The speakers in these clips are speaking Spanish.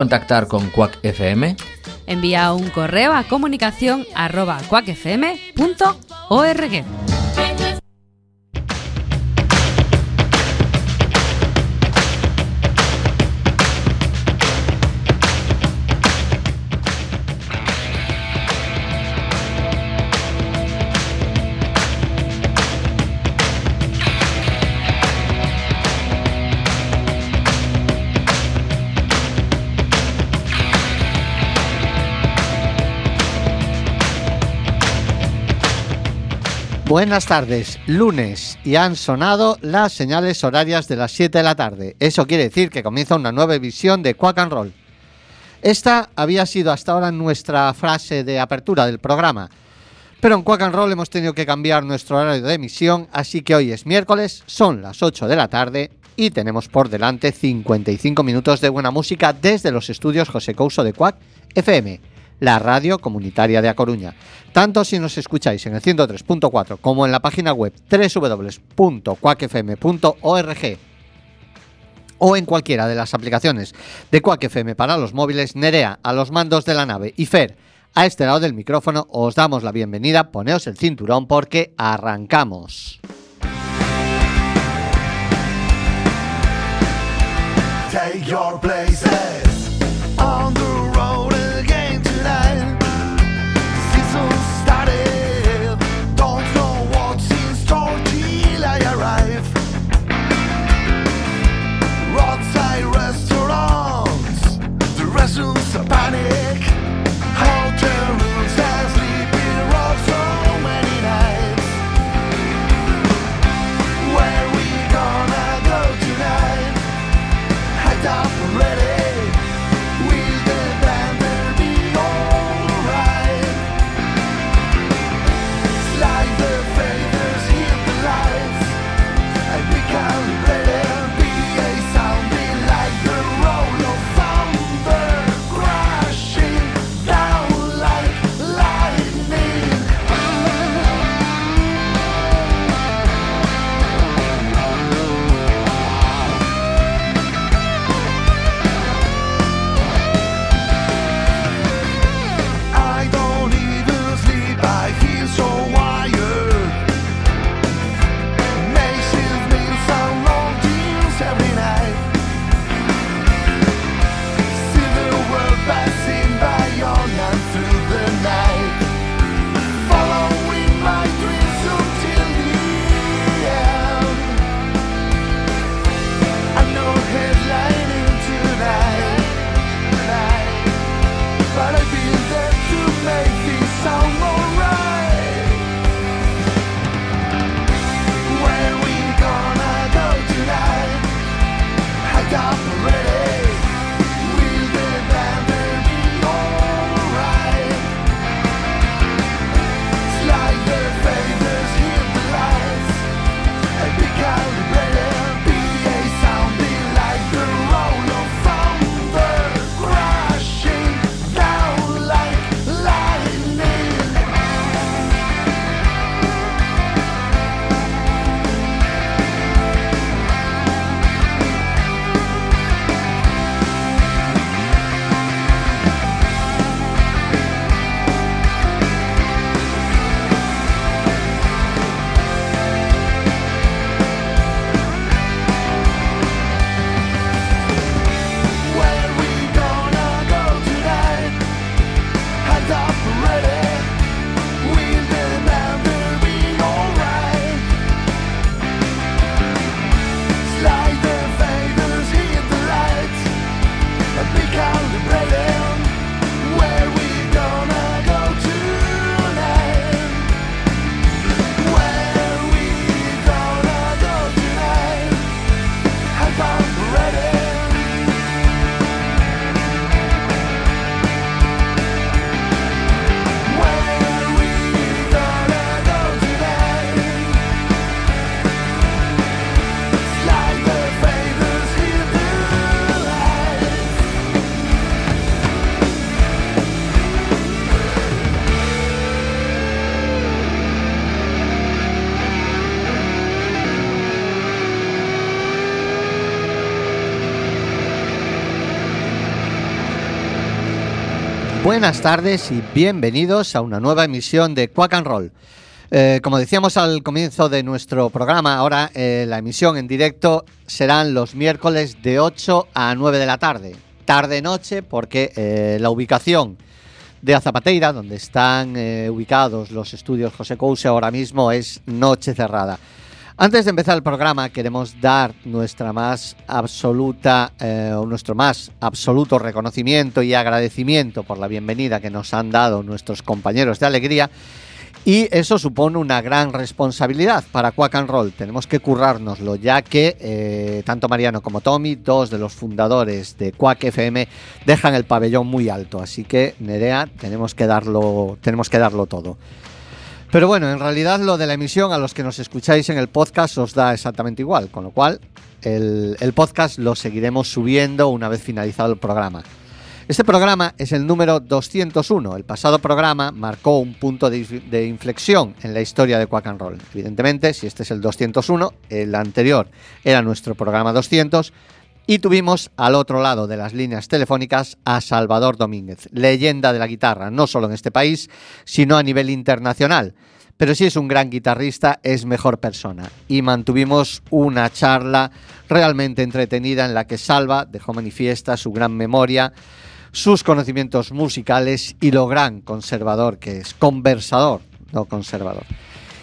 contactar con Quack FM? Envía un correo a comunicación Buenas tardes, lunes, y han sonado las señales horarias de las 7 de la tarde. Eso quiere decir que comienza una nueva emisión de Quack and Roll. Esta había sido hasta ahora nuestra frase de apertura del programa, pero en Quack and Roll hemos tenido que cambiar nuestro horario de emisión, así que hoy es miércoles, son las 8 de la tarde y tenemos por delante 55 minutos de buena música desde los estudios José Couso de Quack FM la radio comunitaria de A Coruña. Tanto si nos escucháis en el 103.4 como en la página web www.cuacfm.org o en cualquiera de las aplicaciones de Quack FM para los móviles, Nerea a los mandos de la nave y Fer a este lado del micrófono, os damos la bienvenida, poneos el cinturón porque arrancamos. Buenas tardes y bienvenidos a una nueva emisión de Quack and Roll. Eh, como decíamos al comienzo de nuestro programa, ahora eh, la emisión en directo serán los miércoles de 8 a 9 de la tarde. Tarde-noche porque eh, la ubicación de Azapateira, donde están ubicados los estudios José Couse ahora mismo, es noche cerrada. Antes de empezar el programa, queremos dar nuestra más absoluta, eh, nuestro más absoluto reconocimiento y agradecimiento por la bienvenida que nos han dado nuestros compañeros de alegría. Y eso supone una gran responsabilidad para Quack and Roll. Tenemos que currárnoslo, ya que eh, tanto Mariano como Tommy, dos de los fundadores de Quack FM, dejan el pabellón muy alto. Así que, Nerea, tenemos que darlo, tenemos que darlo todo. Pero bueno, en realidad lo de la emisión a los que nos escucháis en el podcast os da exactamente igual, con lo cual el, podcast lo seguiremos subiendo una vez finalizado el programa. Este programa es el número 201. El pasado programa marcó un punto de, de inflexión en la historia de Quack and Roll. Evidentemente, si este es el 201, el anterior era nuestro programa 200 y tuvimos al otro lado de las líneas telefónicas a Salvador Domínguez, leyenda de la guitarra, no solo en este país, sino a nivel internacional. Pero si es un gran guitarrista, es mejor persona. Y mantuvimos una charla realmente entretenida en la que Salva dejó manifiesta su gran memoria, sus conocimientos musicales y lo gran conservador que es. Conversador, no conservador.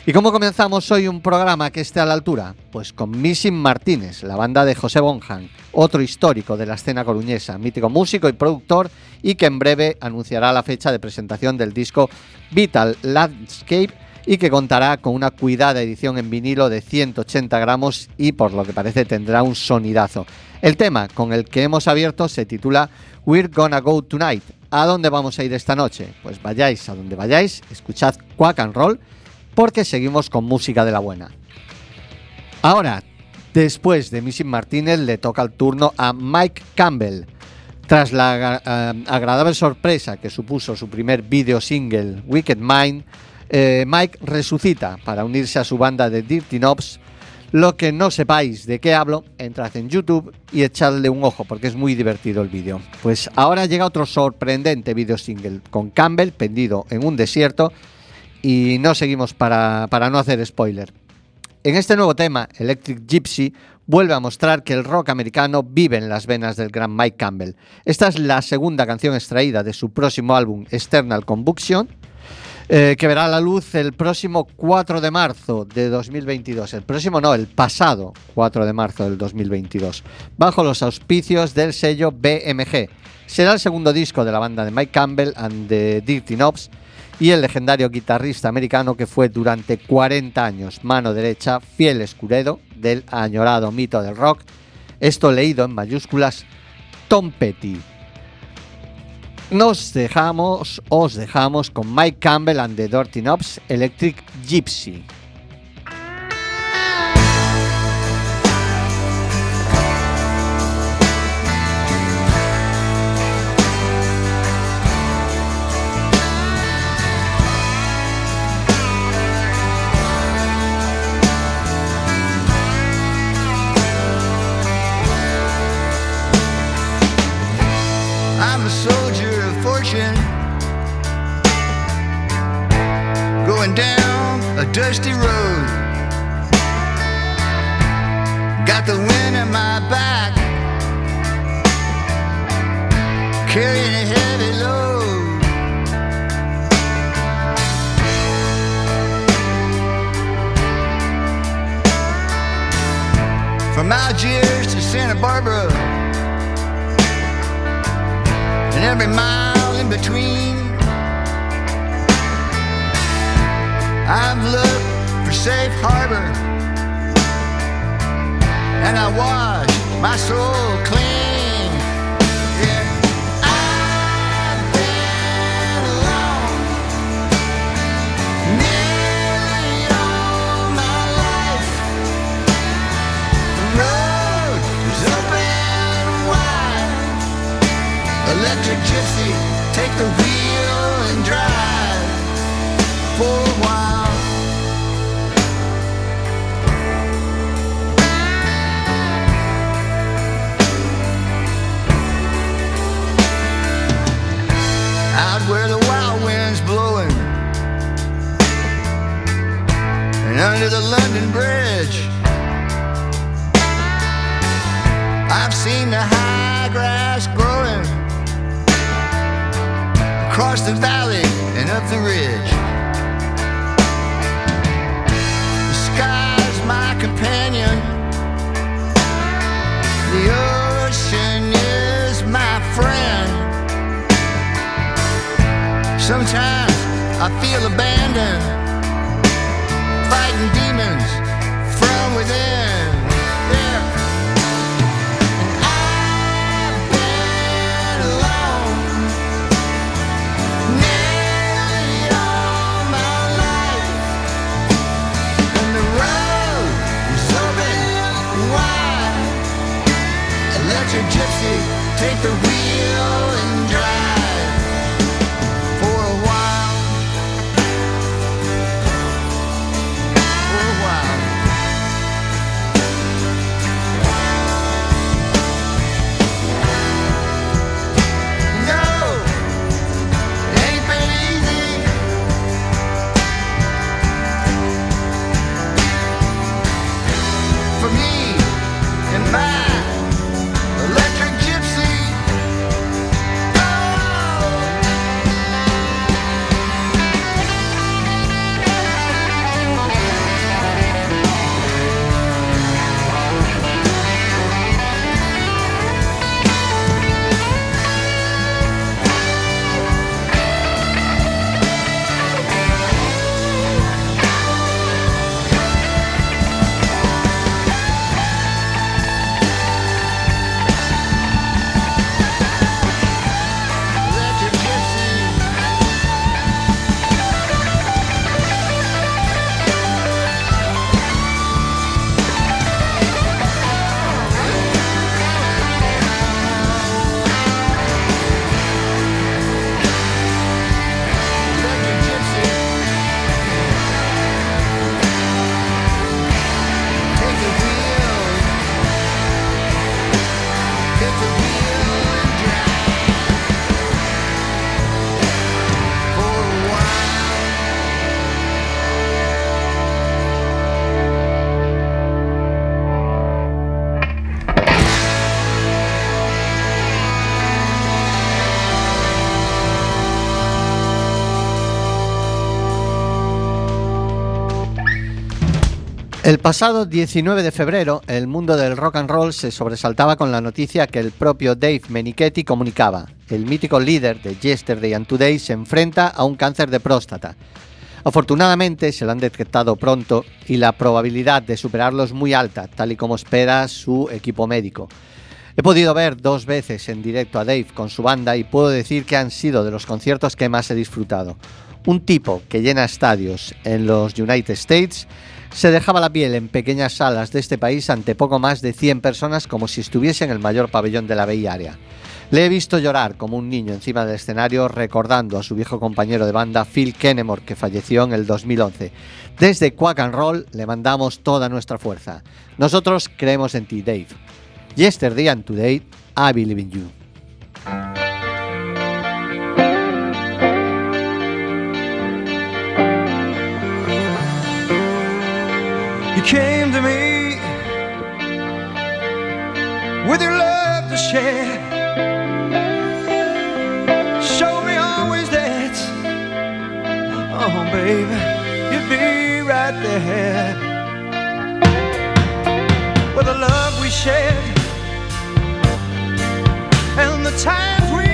¿Y cómo comenzamos hoy un programa que esté a la altura? Pues con Missing Martínez, la banda de José Bonjan, otro histórico de la escena coruñesa, mítico músico y productor, y que en breve anunciará la fecha de presentación del disco Vital Landscape y que contará con una cuidada edición en vinilo de 180 gramos y por lo que parece tendrá un sonidazo. El tema con el que hemos abierto se titula We're Gonna Go Tonight. ¿A dónde vamos a ir esta noche? Pues vayáis a donde vayáis, escuchad Quack and Roll porque seguimos con música de la buena. Ahora, después de Missing Martínez, le toca el turno a Mike Campbell. Tras la eh, agradable sorpresa que supuso su primer video single, Wicked Mind, eh, Mike resucita para unirse a su banda de Dirty Knobs. Lo que no sepáis de qué hablo, entrad en YouTube y echadle un ojo porque es muy divertido el vídeo. Pues ahora llega otro sorprendente video single con Campbell pendido en un desierto y no seguimos para, para no hacer spoiler. En este nuevo tema, Electric Gypsy vuelve a mostrar que el rock americano vive en las venas del gran Mike Campbell. Esta es la segunda canción extraída de su próximo álbum External Combustion, eh, que verá la luz el próximo 4 de marzo de 2022. El próximo no, el pasado 4 de marzo del 2022, bajo los auspicios del sello BMG. Será el segundo disco de la banda de Mike Campbell and the Dirty Knobs y el legendario guitarrista americano que fue durante 40 años mano derecha, fiel escudero del añorado mito del rock, esto leído en mayúsculas, Tom Petty. Nos dejamos, os dejamos con Mike Campbell and the Dirty Knobs Electric Gypsy. A soldier of fortune, going down a dusty road. Got the wind in my back, carrying a heavy load. From Algiers to Santa Barbara every mile in between. I've looked for safe harbor, and I wash my soul clean. Gypsy, take the wheel and drive for a while. Out where the wild wind's blowing. And under the London Bridge, I've seen the high grass growing across the valley and up the ridge. The sky's my companion. The ocean is my friend. Sometimes I feel abandoned, fighting demons from within. El pasado 19 de febrero, el mundo del rock and roll se sobresaltaba con la noticia que el propio Dave Menichetti comunicaba. El mítico líder de Yesterday and Today se enfrenta a un cáncer de próstata. Afortunadamente se lo han detectado pronto y la probabilidad de superarlo es muy alta, tal y como espera su equipo médico. He podido ver dos veces en directo a Dave con su banda y puedo decir que han sido de los conciertos que más he disfrutado. Un tipo que llena estadios en los United States se dejaba la piel en pequeñas salas de este país ante poco más de 100 personas como si estuviese en el mayor pabellón de la Bay Area. Le he visto llorar como un niño encima del escenario recordando a su viejo compañero de banda Phil Kennemore que falleció en el 2011. Desde Quack and Roll le mandamos toda nuestra fuerza. Nosotros creemos en ti, Dave. Yesterday and Today, I believe in you. You came to me with your love to share. Show me always that, oh baby, you'd be right there. With the love we shared and the times we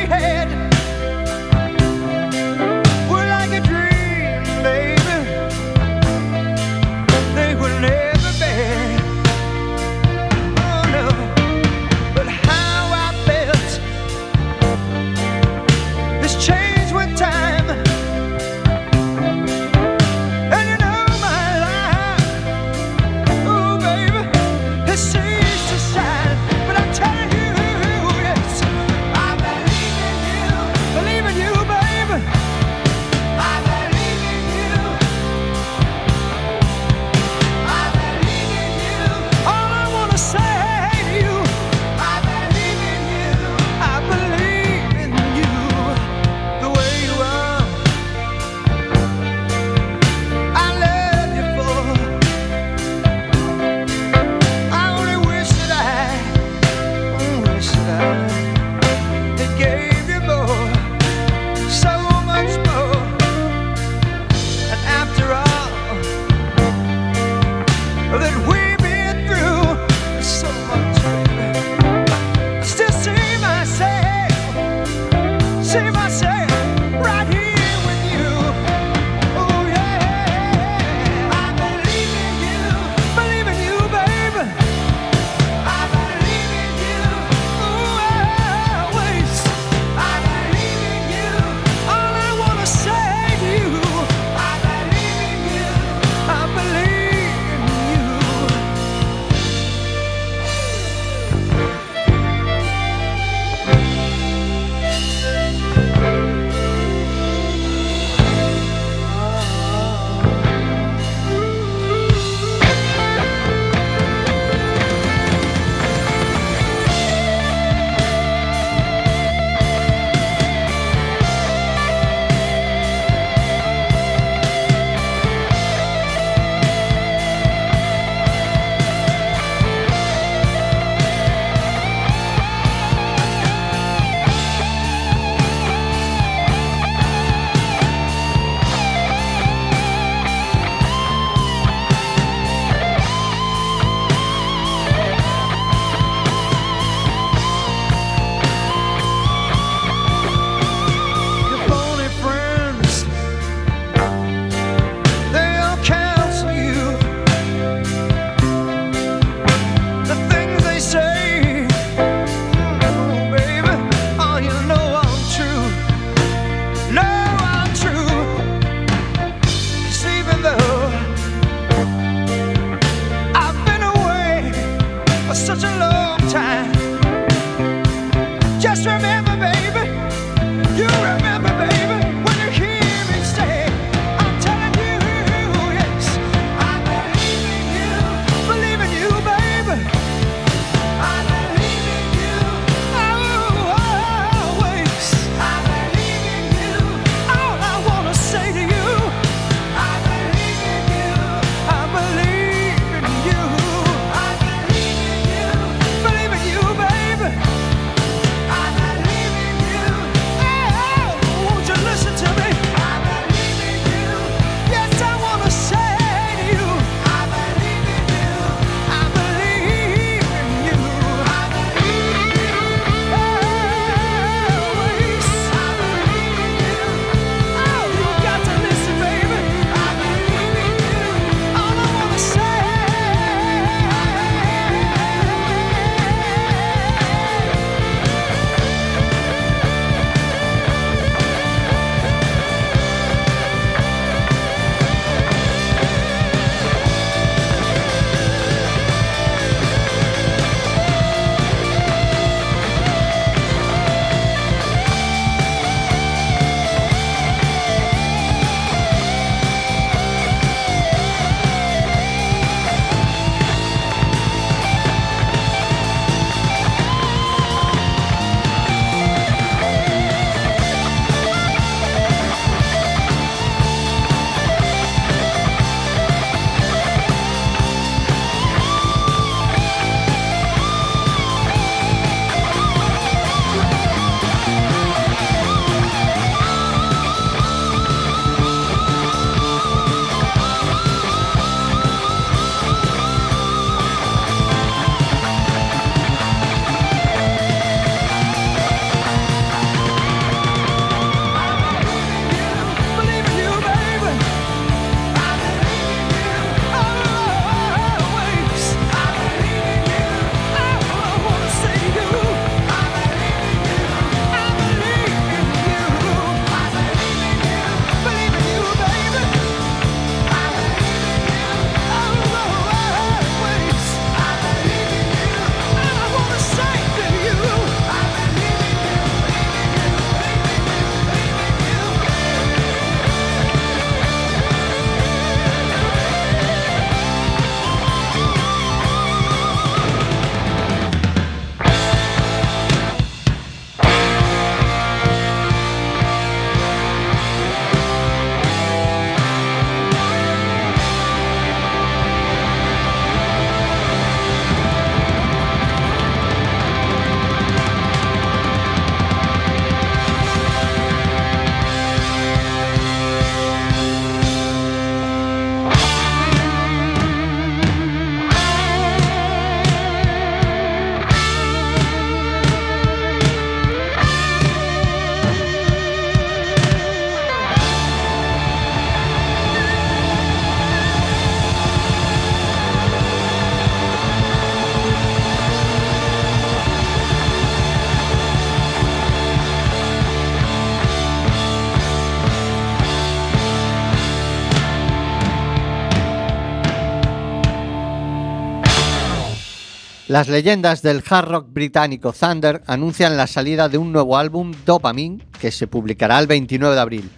Las leyendas del hard rock británico Thunder anuncian la salida de un nuevo álbum, Dopamine, que se publicará el 29 de abril.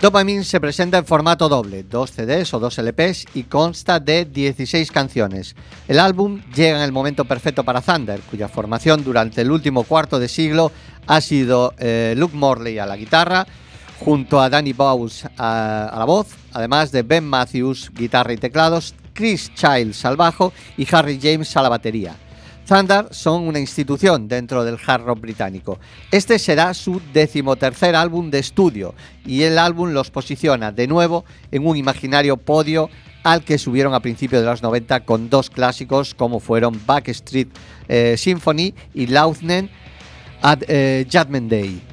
Dopamine se presenta en formato doble, dos CDs o dos LPs y consta de 16 canciones. El álbum llega en el momento perfecto para Thunder, cuya formación durante el último cuarto de siglo ha sido eh, Luke Morley a la guitarra, junto a Danny Bowes a, a la voz, además de Ben Matthews, guitarra y teclados, Chris Childs al bajo y Harry James a la batería. Thunder son una institución dentro del hard rock británico. Este será su decimotercer álbum de estudio y el álbum los posiciona de nuevo en un imaginario podio al que subieron a principios de los 90 con dos clásicos como fueron Backstreet eh, Symphony y Loudnen at eh, Judgment Day.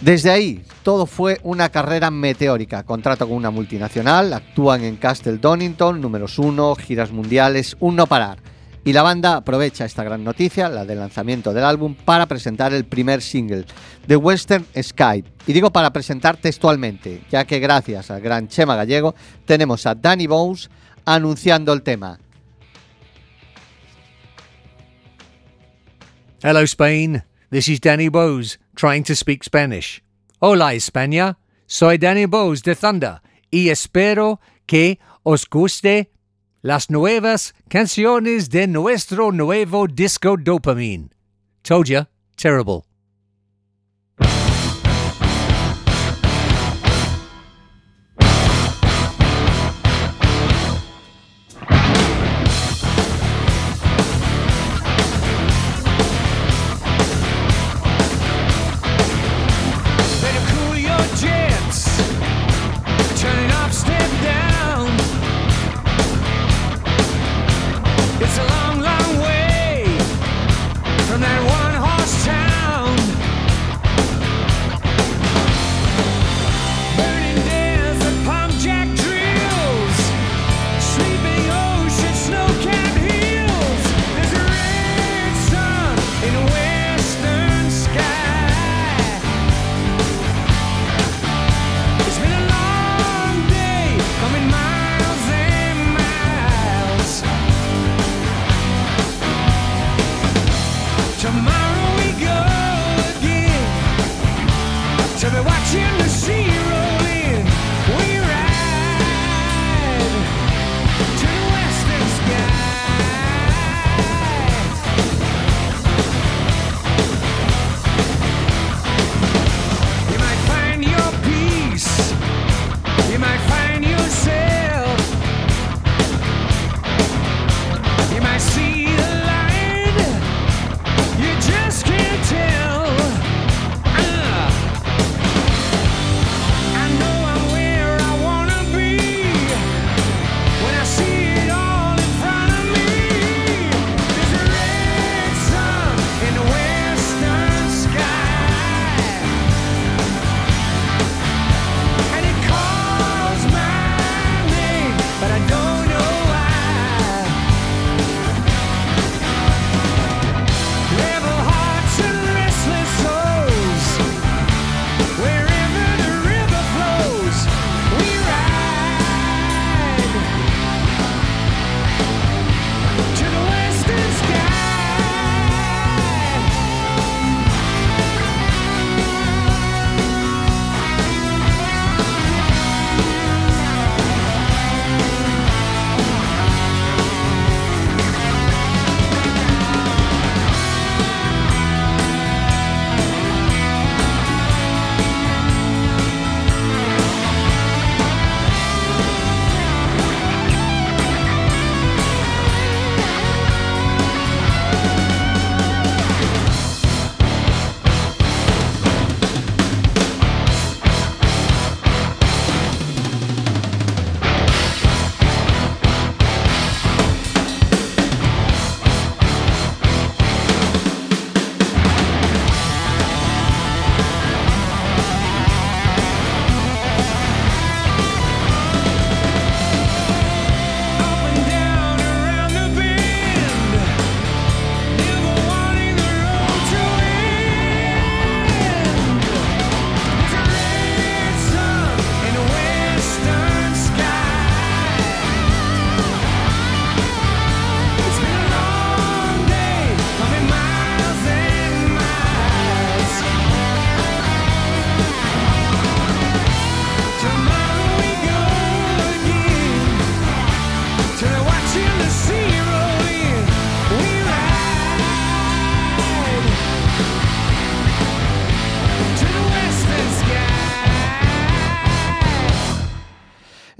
Desde ahí, todo fue una carrera meteórica. Contrato con una multinacional, actúan en Castle Donington, números uno, giras mundiales, un no parar. Y la banda aprovecha esta gran noticia, la del lanzamiento del álbum, para presentar el primer single, The Western Sky. Y digo para presentar textualmente, ya que gracias al gran Chema Gallego tenemos a Danny Bones anunciando el tema. Hello, Spain. This is Danny Bowes, trying to speak Spanish. Hola, España. Soy Danny Bowes de Thunder y espero que os guste las nuevas canciones de nuestro nuevo disco Dopamine. Told ya, terrible.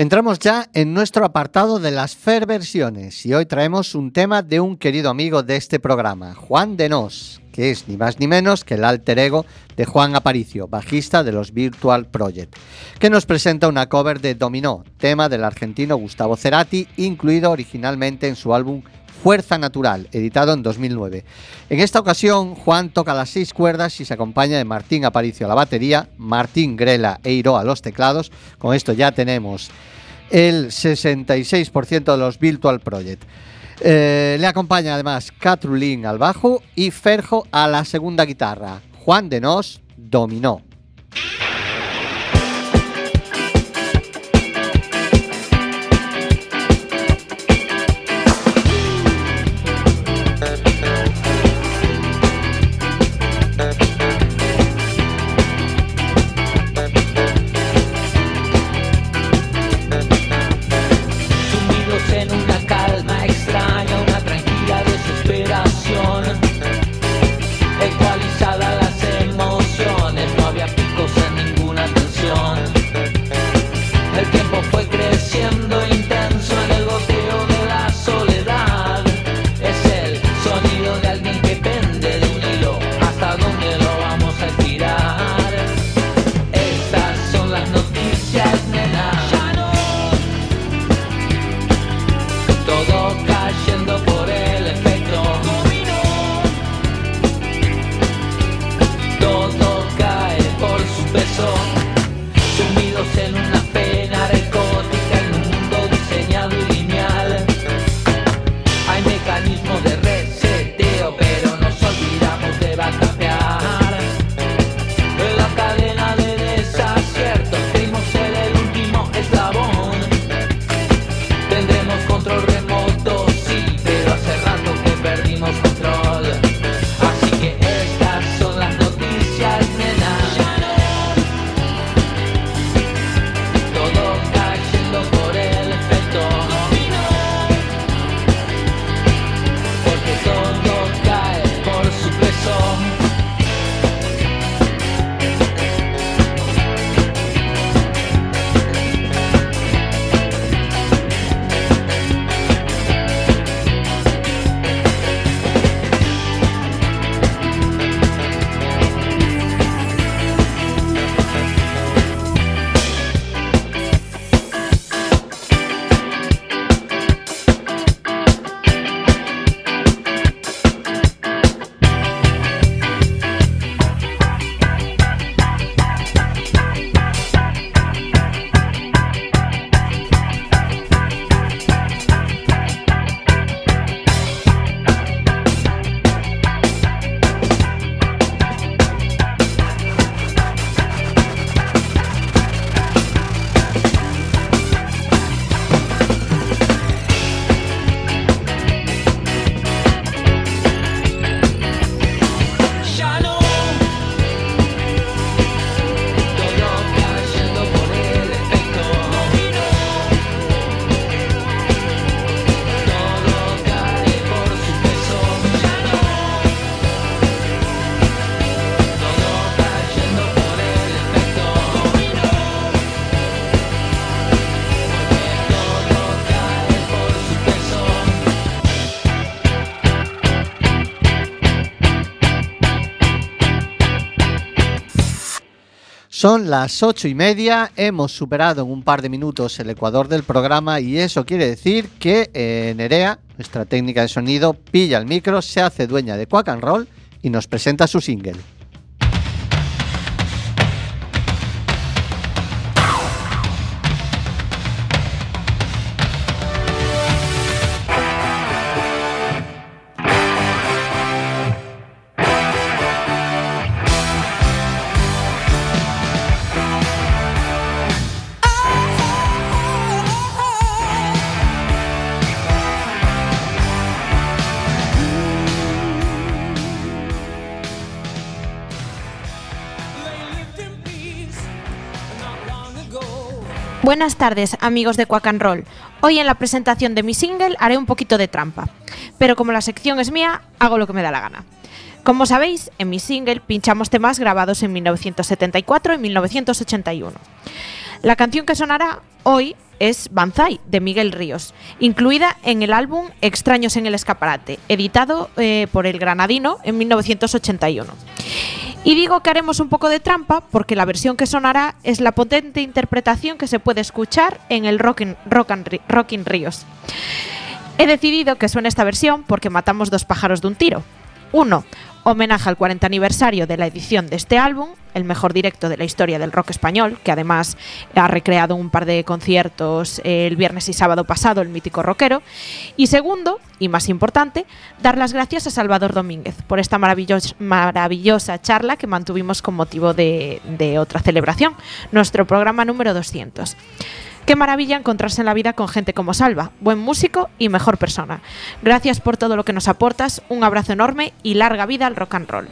Entramos ya en nuestro apartado de las Fair versiones y hoy traemos un tema de un querido amigo de este programa, Juan de Nos, que es ni más ni menos que el alter ego de Juan Aparicio, bajista de los Virtual Project, que nos presenta una cover de Dominó, tema del argentino Gustavo Cerati, incluido originalmente en su álbum Fuerza Natural, editado en 2009. En esta ocasión, Juan toca las seis cuerdas y se acompaña de Martín Aparicio a la batería, Martín Grela e Iro a los teclados. Con esto ya tenemos el 66% de los Virtual Project. Eh, le acompaña además Catrulín al bajo y Ferjo a la segunda guitarra. Juan de Nos dominó. Son las ocho y media, hemos superado en un par de minutos el ecuador del programa y eso quiere decir que eh, Nerea, nuestra técnica de sonido, pilla el micro, se hace dueña de Quack and Roll y nos presenta su single. Buenas tardes, amigos de Quack and Roll. Hoy en la presentación de mi single haré un poquito de trampa, pero como la sección es mía, hago lo que me da la gana. Como sabéis, en mi single pinchamos temas grabados en 1974 y 1981. La canción que sonará hoy es Banzai de Miguel Ríos, incluida en el álbum Extraños en el escaparate, editado eh, por el Granadino en 1981. Y digo que haremos un poco de trampa porque la versión que sonará es la potente interpretación que se puede escuchar en el Rockin' Ríos. He decidido que suene esta versión porque matamos dos pájaros de un tiro. Uno, homenaje al 40 aniversario de la edición de este álbum, el mejor directo de la historia del rock español, que además ha recreado un par de conciertos eh, el viernes y sábado pasado, el mítico rockero. Y segundo, y más importante, dar las gracias a Salvador Domínguez por esta maravillos- maravillosa charla que mantuvimos con motivo de, de otra celebración, nuestro programa número 200. Qué maravilla encontrarse en la vida con gente como Salva, buen músico y mejor persona. Gracias por todo lo que nos aportas, un abrazo enorme y larga vida al rock and roll.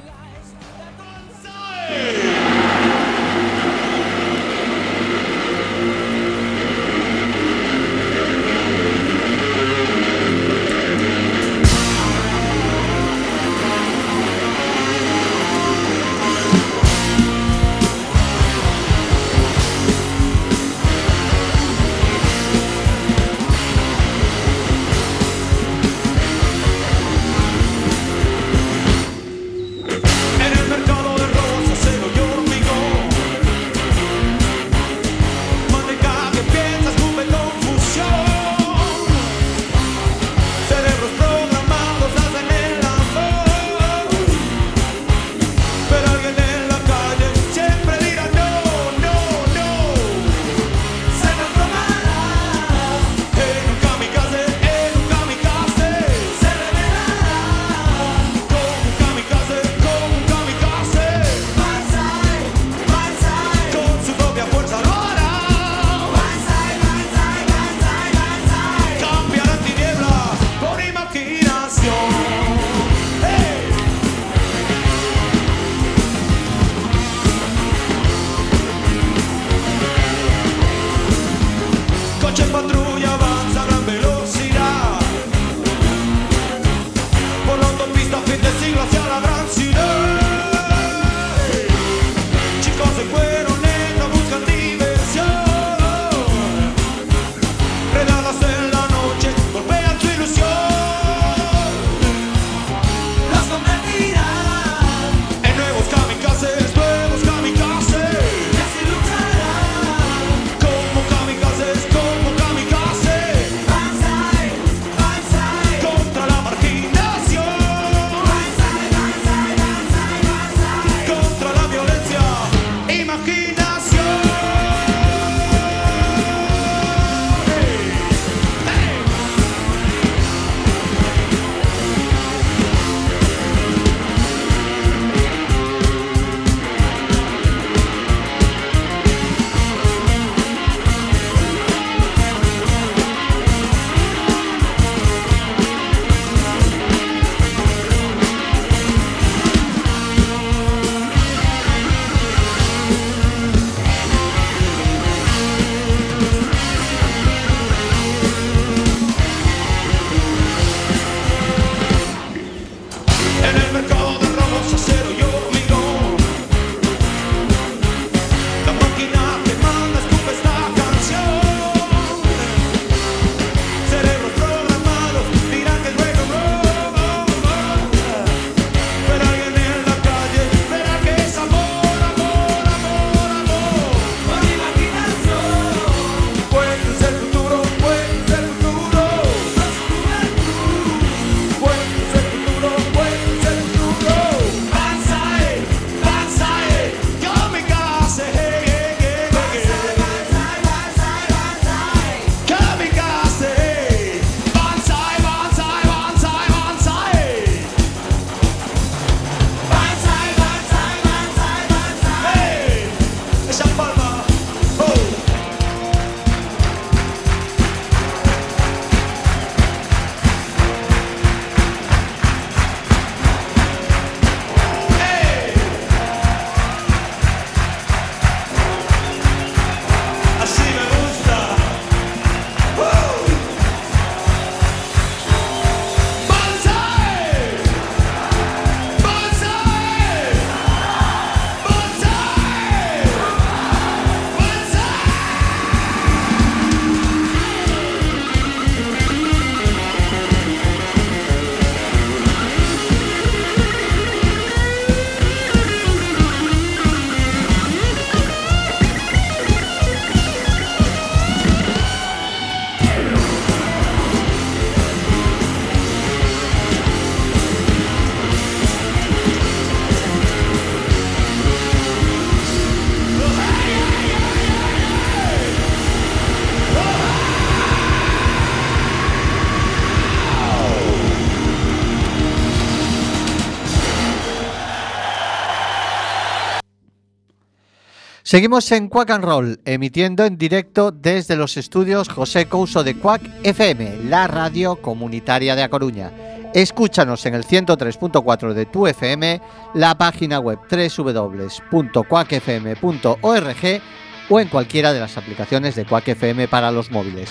Seguimos en Quack and Roll, emitiendo en directo desde los estudios José Couso de Quack FM, la radio comunitaria de A Coruña. Escúchanos en el 103.4 de tu FM, la página web www.quackfm.org o en cualquiera de las aplicaciones de Quack FM para los móviles.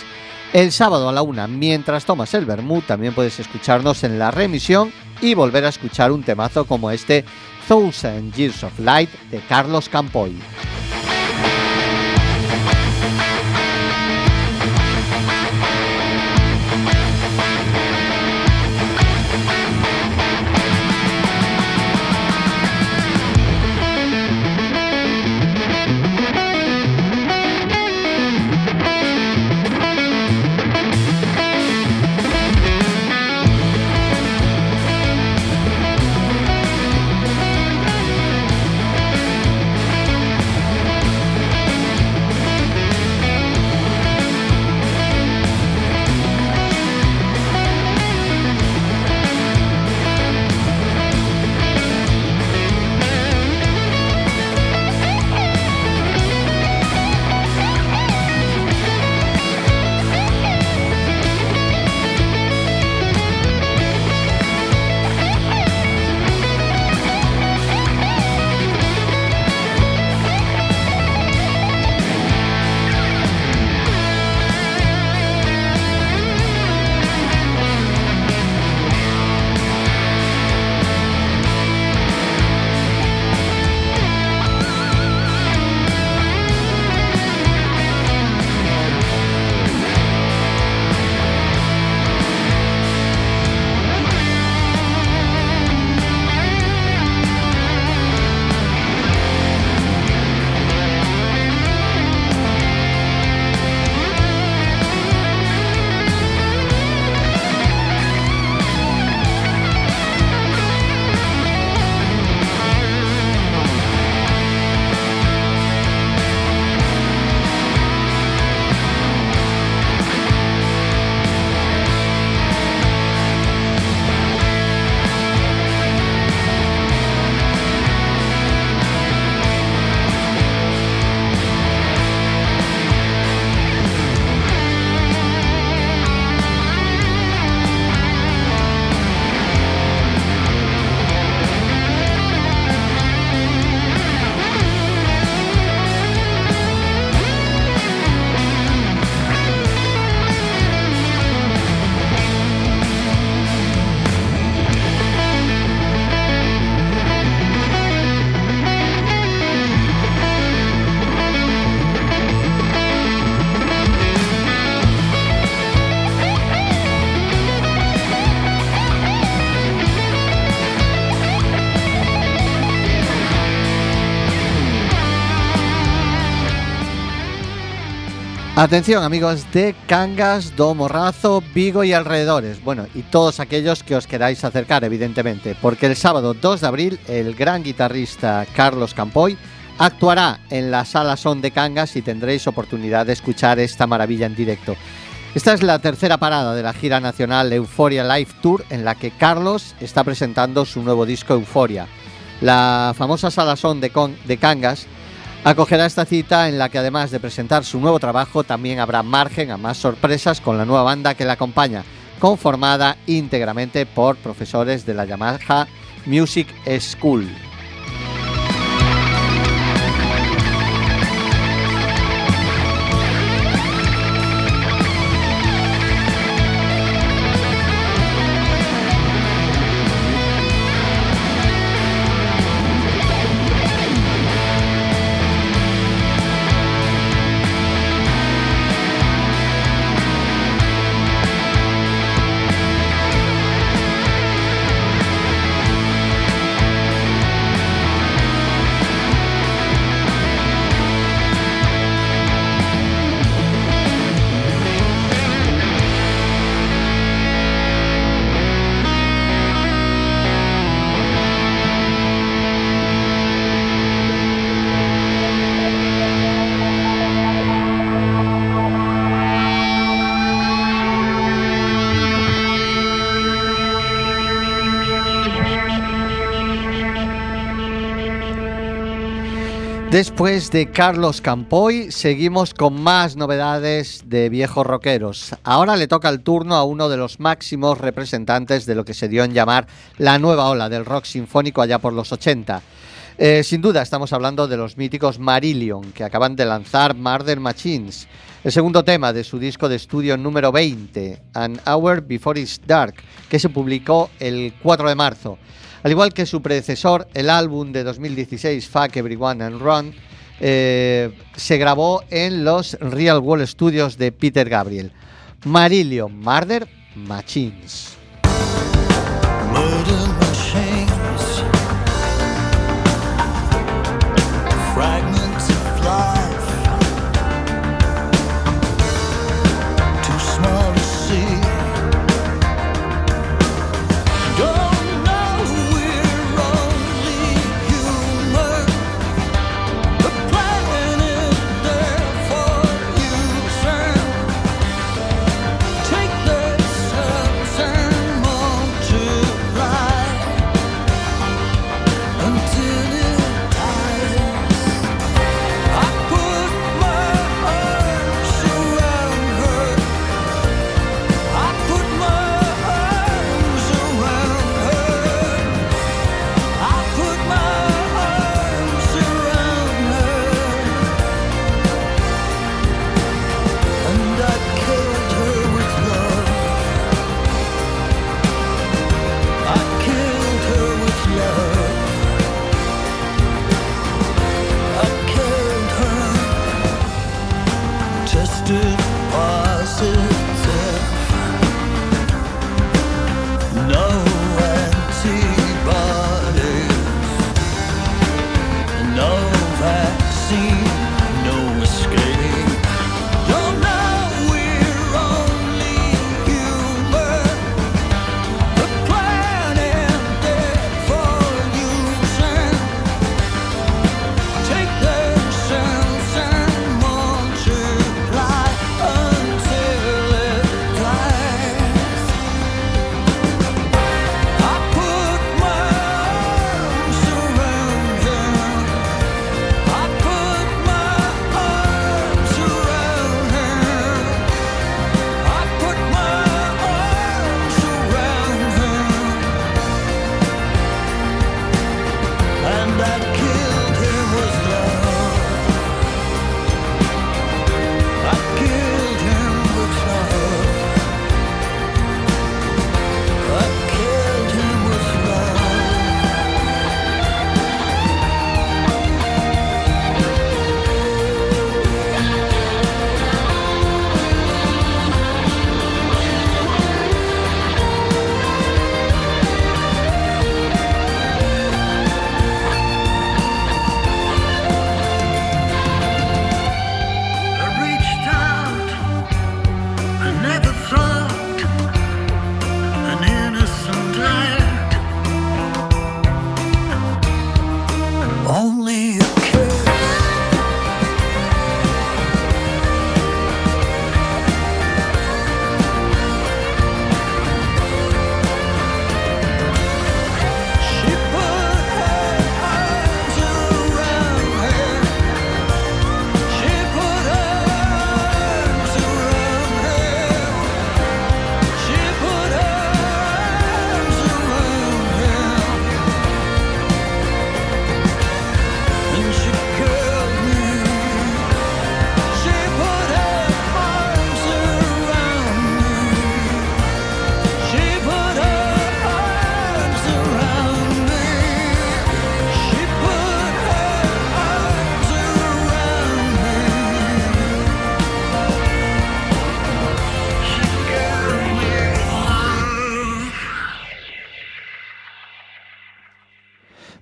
El sábado a la una, mientras tomas el vermut, también puedes escucharnos en la remisión y volver a escuchar un temazo como este Thousand Years of Light de Carlos Campoy. Atención amigos de Cangas, do Morrazo, Vigo y alrededores. Bueno, y todos aquellos que os queráis acercar, evidentemente, porque el sábado 2 de abril el gran guitarrista Carlos Campoy actuará en la sala Son de Cangas y tendréis oportunidad de escuchar esta maravilla en directo. Esta es la tercera parada de la gira nacional Euphoria Live Tour en la que Carlos está presentando su nuevo disco Euphoria. La famosa sala Son de Cangas acogerá esta cita en la que además de presentar su nuevo trabajo también habrá margen a más sorpresas con la nueva banda que la acompaña, conformada íntegramente por profesores de la Yamaha Music School. Después de Carlos Campoy, seguimos con más novedades de viejos rockeros. Ahora le toca el turno a uno de los máximos representantes de lo que se dio en llamar la nueva ola del rock sinfónico allá por los 80. Eh, sin duda estamos hablando de los míticos Marillion, que acaban de lanzar Murder Machines, el segundo tema de su disco de estudio número 20, An Hour Before It's Dark, que se publicó el 4 de marzo. Al igual que su predecesor, el álbum de 2016, Fuck Everyone and Run, eh, se grabó en los Real World Studios de Peter Gabriel. Marillion Murder Machines.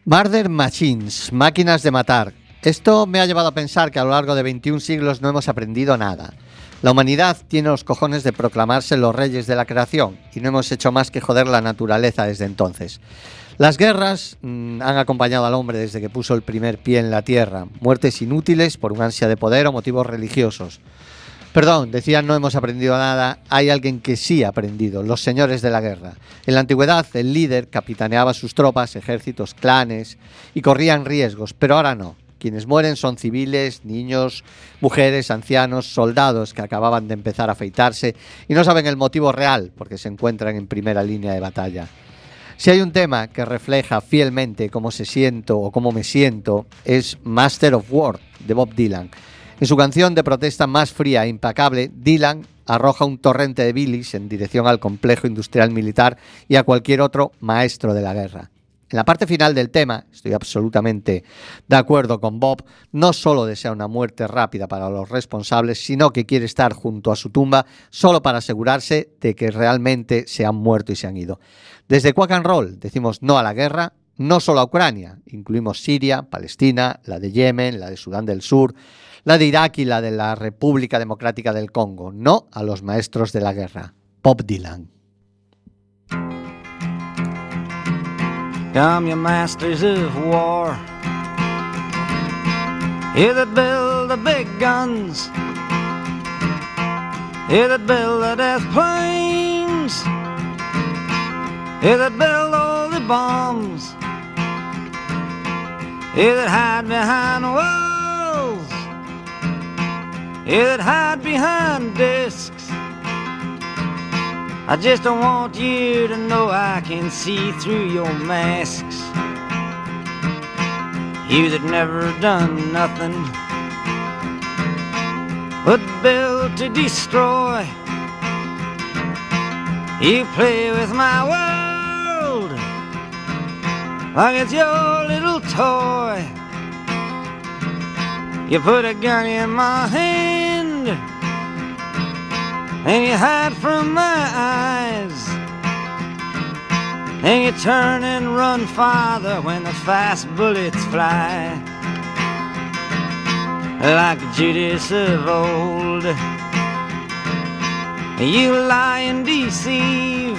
Murder Machines, máquinas de matar. Esto me ha llevado a pensar que a lo largo de 21 siglos no hemos aprendido nada. La humanidad tiene los cojones de proclamarse los reyes de la creación y no hemos hecho más que joder la naturaleza desde entonces. Las guerras mm, han acompañado al hombre desde que puso el primer pie en la tierra, muertes inútiles por un ansia de poder o motivos religiosos. Perdón, decían no hemos aprendido nada, hay alguien que sí ha aprendido, los señores de la guerra. En la antigüedad el líder capitaneaba sus tropas, ejércitos, clanes y corrían riesgos, pero ahora no. Quienes mueren son civiles, niños, mujeres, ancianos, soldados que acababan de empezar a afeitarse y no saben el motivo real porque se encuentran en primera línea de batalla. Si hay un tema que refleja fielmente cómo se siento o cómo me siento, es Master of War de Bob Dylan. En su canción de protesta más fría e implacable, Dylan arroja un torrente de bilis en dirección al complejo industrial militar y a cualquier otro maestro de la guerra. En la parte final del tema, estoy absolutamente de acuerdo con Bob, no solo desea una muerte rápida para los responsables, sino que quiere estar junto a su tumba solo para asegurarse de que realmente se han muerto y se han ido. Desde Quack and Roll decimos no a la guerra, no solo a Ucrania, incluimos Siria, Palestina, la de Yemen, la de Sudán del Sur, la de Irak y la de la República Democrática del Congo, no a los maestros de la guerra. Bob Dylan. Come, you masters of war. You that build the big guns. You that build the death planes. You that build all the bombs. You that hide behind walls. That hide behind discs. I just don't want you to know I can see through your masks. You that never done nothing but build to destroy. You play with my world like it's your little toy. You put a gun in my hand and you hide from my eyes. And you turn and run farther when the fast bullets fly. Like Judas of old, you lie and deceive.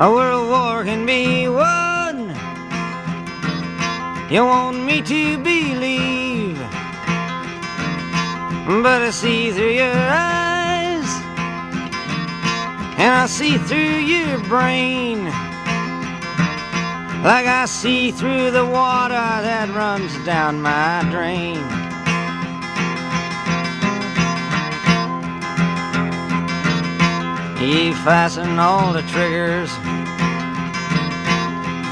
A world war can be won. You want me to believe but I see through your eyes, and I see through your brain, like I see through the water that runs down my drain. You fasten all the triggers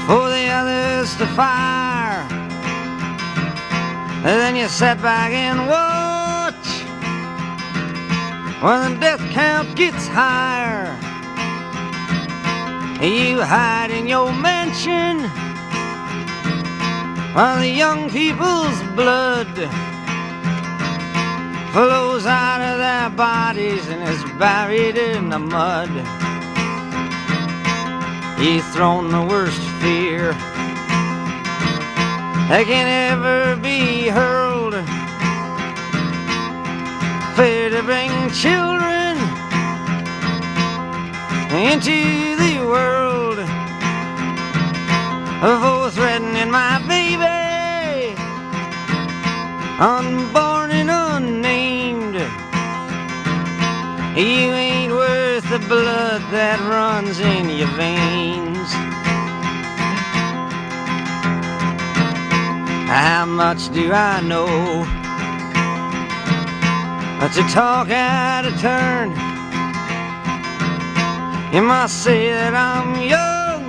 for the others to fire. And then you sit back and watch when the death count gets higher. You hide in your mansion while the young people's blood flows out of their bodies and is buried in the mud. You've thrown the worst fear that can ever be hurled. Fear to bring children into the world. For threatening my baby, unborn and unnamed. You ain't worth the blood that runs in your veins. How much do I know? But you talk out of turn, you might say that I'm young.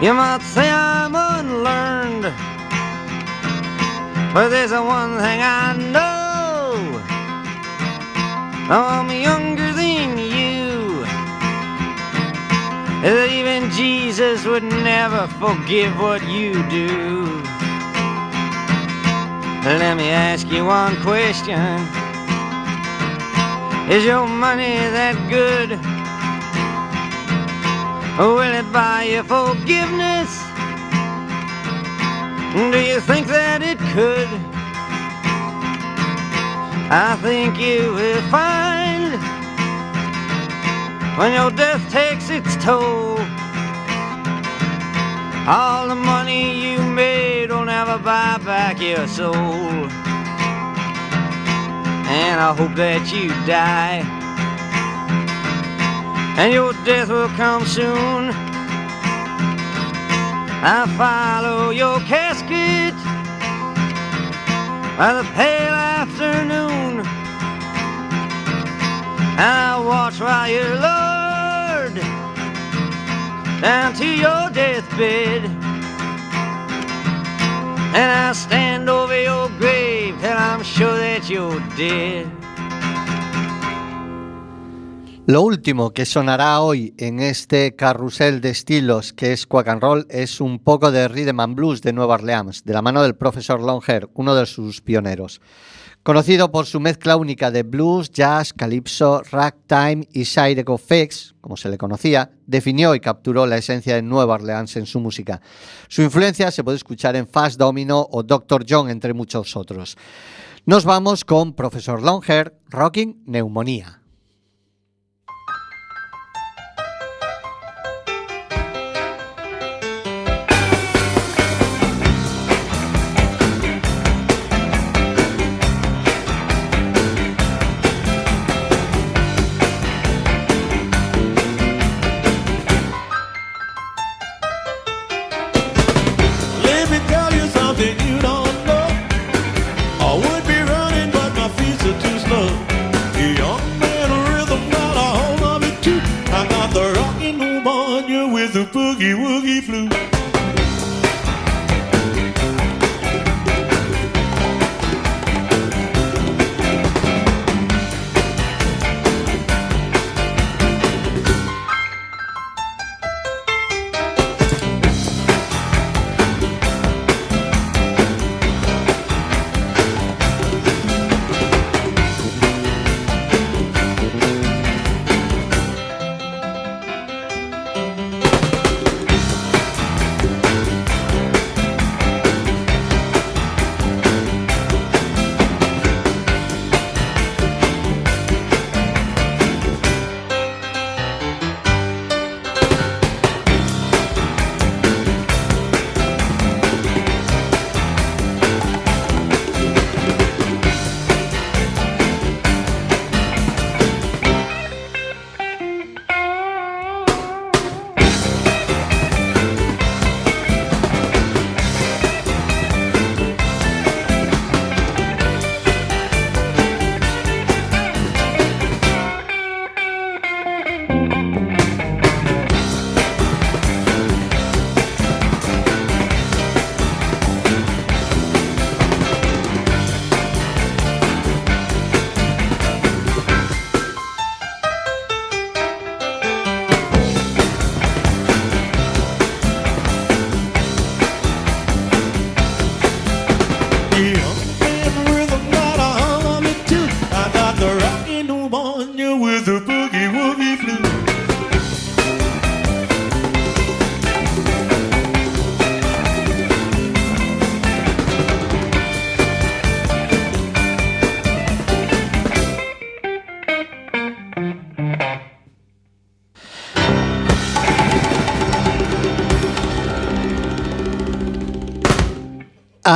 You might say I'm unlearned. But there's one thing I know. Oh, I'm younger Even Jesus would never forgive what you do. Let me ask you one question. Is your money that good? Will it buy you forgiveness? Do you think that it could? I think you will find when your death takes its toll. All the money you made will never buy back your soul. And I hope that you die. And your death will come soon. I follow your casket by the pale afternoon. And I watch while you're lowered down to your deathbed. And I stand over your grave till I'm sure that you're dead. Lo último que sonará hoy en este carrusel de estilos que es Quack and Roll es un poco de rhythm and blues de Nueva Orleans, de la mano del profesor Longhair, uno de sus pioneros. Conocido por su mezcla única de blues, jazz, calypso, ragtime y Zydeco Fix, como se le conocía, definió y capturó la esencia de Nueva Orleans en su música. Su influencia se puede escuchar en Fast Domino o Dr. John, entre muchos otros. Nos vamos con Profesor Longhair, Rocking Neumonía.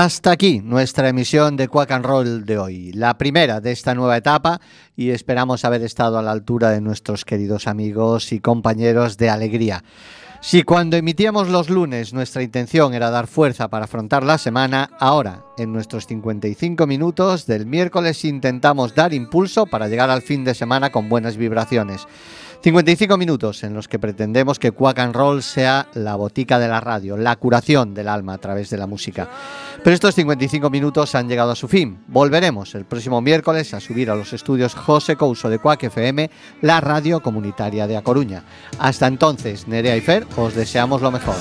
Hasta aquí nuestra emisión de Quack and Roll de hoy, la primera de esta nueva etapa y esperamos haber estado a la altura de nuestros queridos amigos y compañeros de alegría. Si cuando emitíamos los lunes nuestra intención era dar fuerza para afrontar la semana, ahora, en nuestros 55 minutos del miércoles intentamos dar impulso para llegar al fin de semana con buenas vibraciones. 55 minutos en los que pretendemos que Quack and Roll sea la botica de la radio, la curación del alma a través de la música. Pero estos 55 minutos han llegado a su fin. Volveremos el próximo miércoles a subir a los estudios José Couso de Quack FM, la radio comunitaria de A Coruña. Hasta entonces, Nerea y Fer, os deseamos lo mejor.